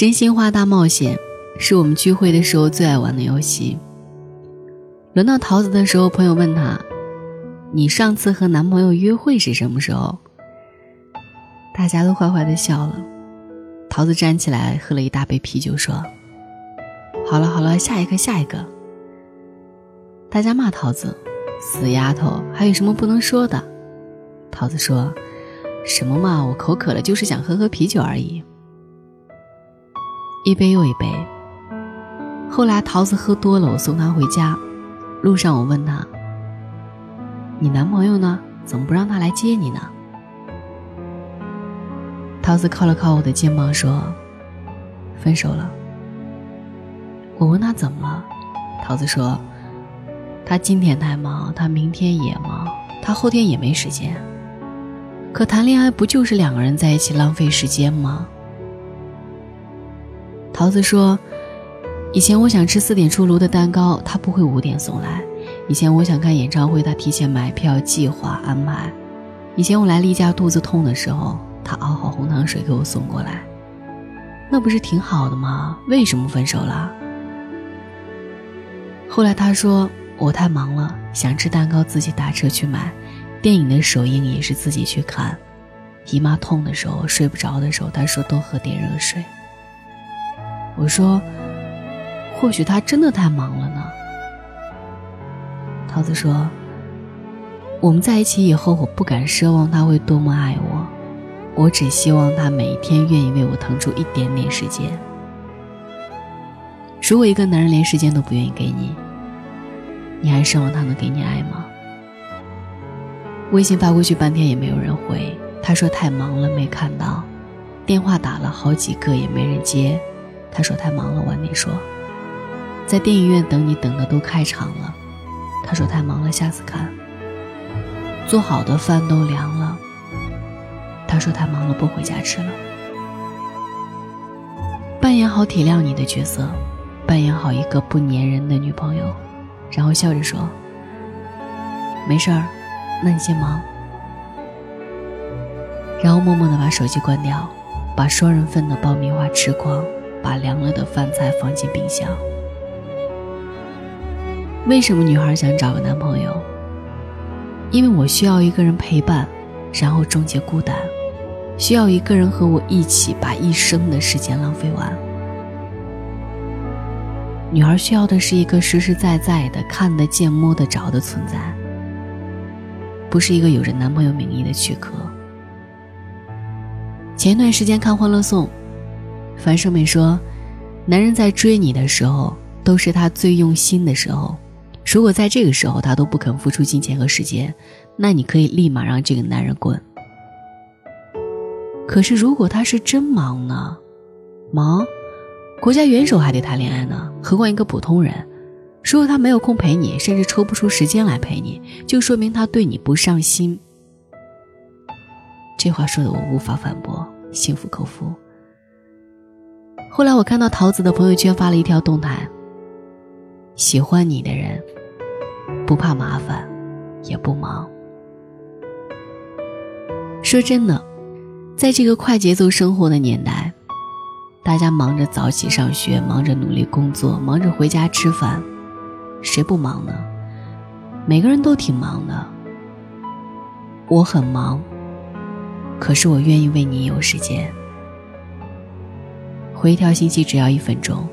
真心话大冒险是我们聚会的时候最爱玩的游戏。轮到桃子的时候，朋友问他：“你上次和男朋友约会是什么时候？”大家都坏坏的笑了。桃子站起来喝了一大杯啤酒，说：“好了好了，下一个下一个。”大家骂桃子：“死丫头，还有什么不能说的？”桃子说：“什么嘛，我口渴了，就是想喝喝啤酒而已。”一杯又一杯。后来桃子喝多了，我送她回家。路上我问她：“你男朋友呢？怎么不让他来接你呢？”桃子靠了靠我的肩膀说：“分手了。”我问他怎么了，桃子说：“他今天太忙，他明天也忙，他后天也没时间。可谈恋爱不就是两个人在一起浪费时间吗？”桃子说：“以前我想吃四点出炉的蛋糕，他不会五点送来；以前我想看演唱会，他提前买票、计划安排；以前我来例假肚子痛的时候。”他熬好红糖水给我送过来，那不是挺好的吗？为什么分手了？后来他说我太忙了，想吃蛋糕自己打车去买，电影的首映也是自己去看，姨妈痛的时候睡不着的时候，他说多喝点热水。我说，或许他真的太忙了呢。桃子说，我们在一起以后，我不敢奢望他会多么爱我。我只希望他每一天愿意为我腾出一点点时间。如果一个男人连时间都不愿意给你，你还奢望他能给你爱吗？微信发过去半天也没有人回，他说太忙了没看到；电话打了好几个也没人接，他说太忙了晚点说。在电影院等你等的都开场了，他说太忙了下次看。做好的饭都凉了。他说太忙了，不回家吃了。扮演好体谅你的角色，扮演好一个不粘人的女朋友，然后笑着说：“没事儿，那你先忙。”然后默默的把手机关掉，把双人份的爆米花吃光，把凉了的饭菜放进冰箱。为什么女孩想找个男朋友？因为我需要一个人陪伴，然后终结孤单。需要一个人和我一起把一生的时间浪费完。女孩需要的是一个实实在在的、看得见、摸得着的存在，不是一个有着男朋友名义的躯壳。前一段时间看《欢乐颂》，樊胜美说：“男人在追你的时候，都是他最用心的时候。如果在这个时候他都不肯付出金钱和时间，那你可以立马让这个男人滚。”可是，如果他是真忙呢？忙，国家元首还得谈恋爱呢，何况一个普通人？如果他没有空陪你，甚至抽不出时间来陪你，就说明他对你不上心。这话说的我无法反驳，心服口服。后来我看到桃子的朋友圈发了一条动态：喜欢你的人，不怕麻烦，也不忙。说真的。在这个快节奏生活的年代，大家忙着早起上学，忙着努力工作，忙着回家吃饭，谁不忙呢？每个人都挺忙的。我很忙，可是我愿意为你有时间。回一条信息只要一分钟，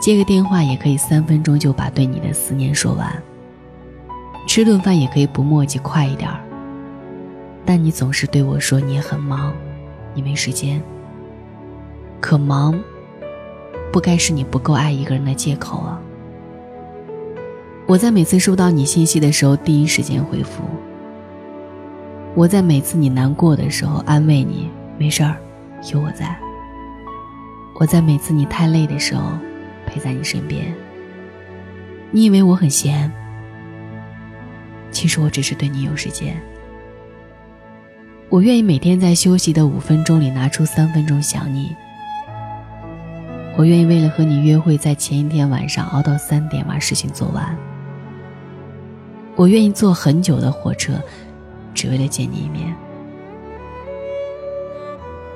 接个电话也可以三分钟就把对你的思念说完。吃顿饭也可以不墨迹，快一点儿。但你总是对我说你很忙。你没时间，可忙，不该是你不够爱一个人的借口啊！我在每次收到你信息的时候，第一时间回复；我在每次你难过的时候，安慰你，没事儿，有我在；我在每次你太累的时候，陪在你身边。你以为我很闲，其实我只是对你有时间。我愿意每天在休息的五分钟里拿出三分钟想你。我愿意为了和你约会，在前一天晚上熬到三点把事情做完。我愿意坐很久的火车，只为了见你一面。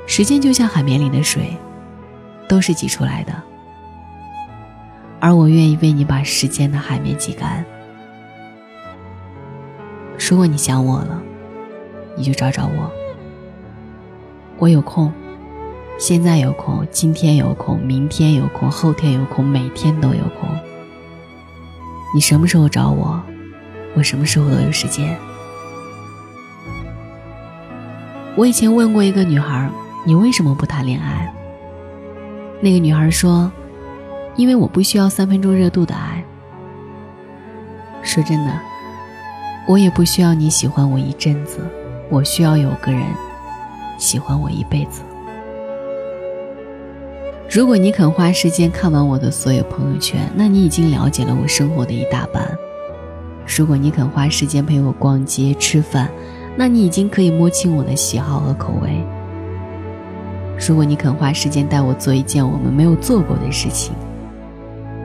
时间就像海绵里的水，都是挤出来的，而我愿意为你把时间的海绵挤干。如果你想我了，你就找找我。我有空，现在有空，今天有空，明天有空，后天有空，每天都有空。你什么时候找我，我什么时候都有时间。我以前问过一个女孩：“你为什么不谈恋爱？”那个女孩说：“因为我不需要三分钟热度的爱。”说真的。我也不需要你喜欢我一阵子，我需要有个人喜欢我一辈子。如果你肯花时间看完我的所有朋友圈，那你已经了解了我生活的一大半；如果你肯花时间陪我逛街吃饭，那你已经可以摸清我的喜好和口味；如果你肯花时间带我做一件我们没有做过的事情，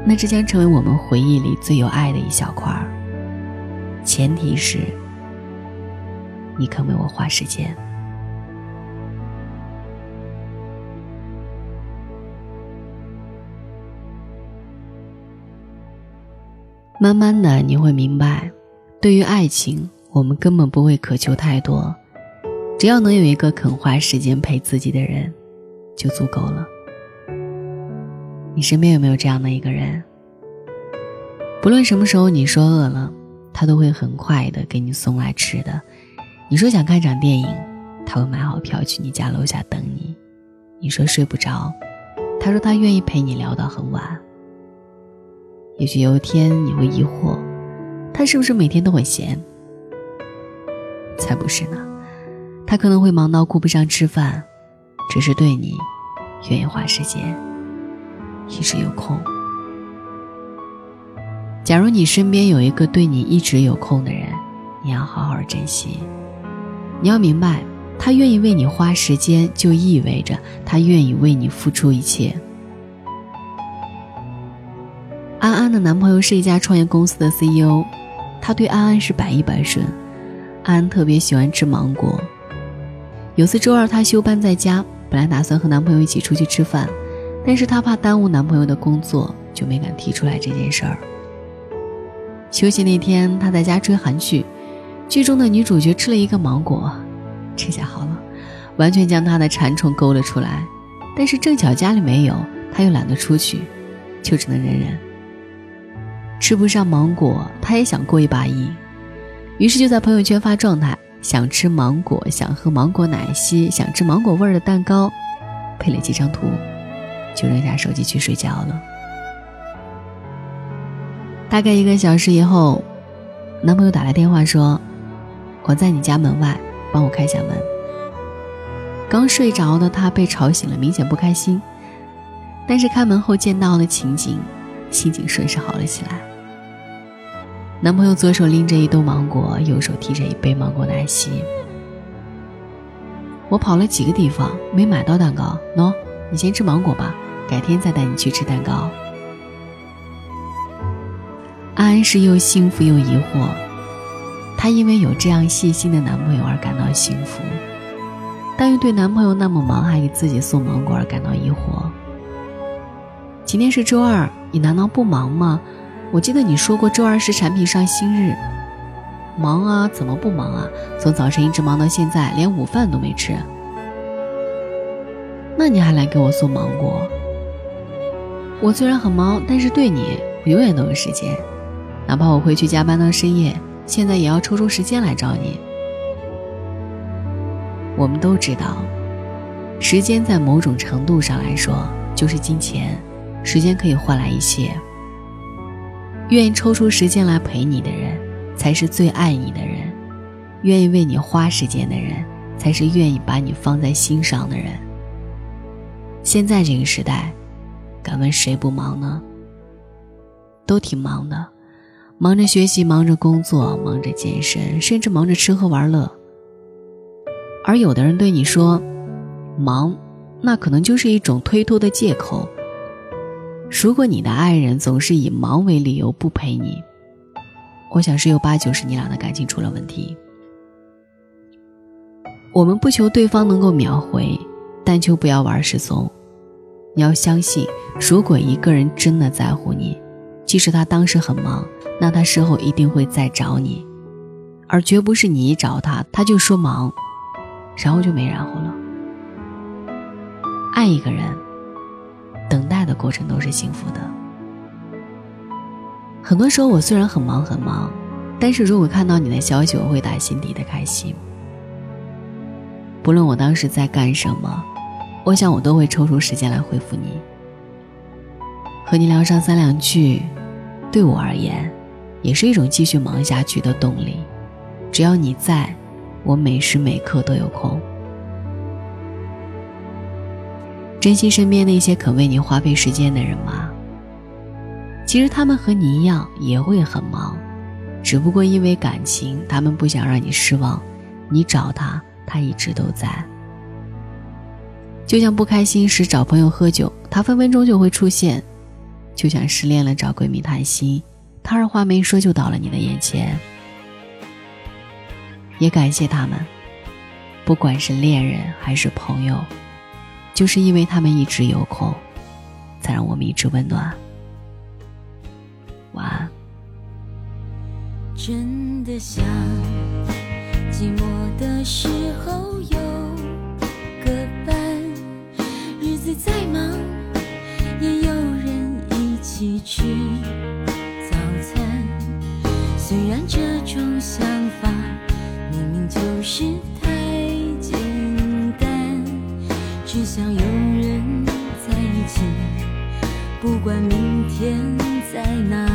那这将成为我们回忆里最有爱的一小块儿。前提是，你肯为我花时间。慢慢的，你会明白，对于爱情，我们根本不会渴求太多，只要能有一个肯花时间陪自己的人，就足够了。你身边有没有这样的一个人？不论什么时候你说饿了。他都会很快的给你送来吃的。你说想看场电影，他会买好票去你家楼下等你。你说睡不着，他说他愿意陪你聊到很晚。也许有一天你会疑惑，他是不是每天都很闲？才不是呢，他可能会忙到顾不上吃饭，只是对你愿意花时间，一直有空。假如你身边有一个对你一直有空的人，你要好好珍惜。你要明白，他愿意为你花时间，就意味着他愿意为你付出一切。安安的男朋友是一家创业公司的 CEO，他对安安是百依百顺。安安特别喜欢吃芒果。有次周二，她休班在家，本来打算和男朋友一起出去吃饭，但是她怕耽误男朋友的工作，就没敢提出来这件事儿。休息那天，他在家追韩剧，剧中的女主角吃了一个芒果，这下好了，完全将他的馋虫勾了出来。但是正巧家里没有，他又懒得出去，就只能忍忍。吃不上芒果，他也想过一把瘾，于是就在朋友圈发状态：想吃芒果，想喝芒果奶昔，想吃芒果味儿的蛋糕，配了几张图，就扔下手机去睡觉了。大概一个小时以后，男朋友打来电话说：“我在你家门外，帮我开下门。”刚睡着的他被吵醒了，明显不开心。但是开门后见到了情景，心情顺势好了起来。男朋友左手拎着一兜芒果，右手提着一杯芒果奶昔。我跑了几个地方没买到蛋糕，喏，你先吃芒果吧，改天再带你去吃蛋糕。安安是又幸福又疑惑，她因为有这样细心的男朋友而感到幸福，但又对男朋友那么忙还给自己送芒果而感到疑惑。今天是周二，你难道不忙吗？我记得你说过周二是产品上新日。忙啊，怎么不忙啊？从早晨一直忙到现在，连午饭都没吃。那你还来给我送芒果？我虽然很忙，但是对你，我永远都有时间。哪怕我回去加班到深夜，现在也要抽出时间来找你。我们都知道，时间在某种程度上来说就是金钱，时间可以换来一切。愿意抽出时间来陪你的人，才是最爱你的人；愿意为你花时间的人，才是愿意把你放在心上的人。现在这个时代，敢问谁不忙呢？都挺忙的。忙着学习，忙着工作，忙着健身，甚至忙着吃喝玩乐。而有的人对你说“忙”，那可能就是一种推脱的借口。如果你的爱人总是以忙为理由不陪你，我想十有八九是你俩的感情出了问题。我们不求对方能够秒回，但求不要玩失踪。你要相信，如果一个人真的在乎你，即使他当时很忙，那他事后一定会再找你，而绝不是你一找他，他就说忙，然后就没然后了。爱一个人，等待的过程都是幸福的。很多时候，我虽然很忙很忙，但是如果看到你的消息，我会打心底的开心。不论我当时在干什么。我想，我都会抽出时间来回复你，和你聊上三两句，对我而言，也是一种继续忙下去的动力。只要你在，我每时每刻都有空。珍惜身边那些肯为你花费时间的人吗？其实他们和你一样也会很忙，只不过因为感情，他们不想让你失望。你找他，他一直都在。就像不开心时找朋友喝酒，他分分钟就会出现；就像失恋了找闺蜜谈心，他二话没说就到了你的眼前。也感谢他们，不管是恋人还是朋友，就是因为他们一直有空，才让我们一直温暖。晚安。真的想寂寞的时候有个伴，日子。再忙，也有人一起吃早餐。虽然这种想法明明就是太，只想有人在一起，不管明天在哪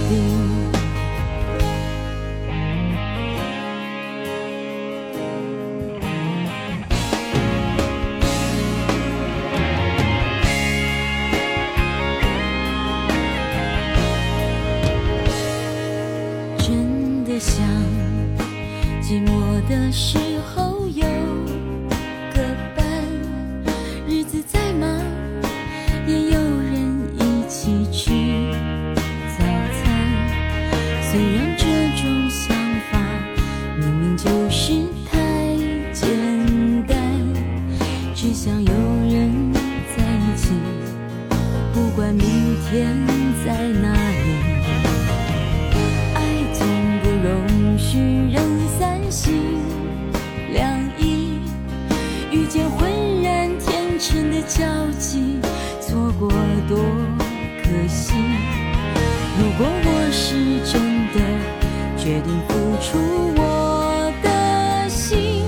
决定付出我的心，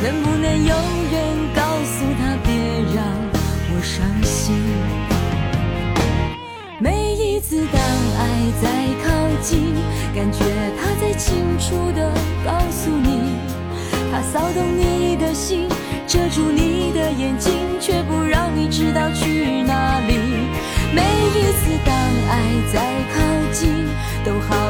能不能有人告诉他别让我伤心？每一次当爱在靠近，感觉他在清楚的告诉你，他骚动你的心。遮住你的眼睛，却不让你知道去哪里。每一次当爱在靠近，都好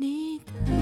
你的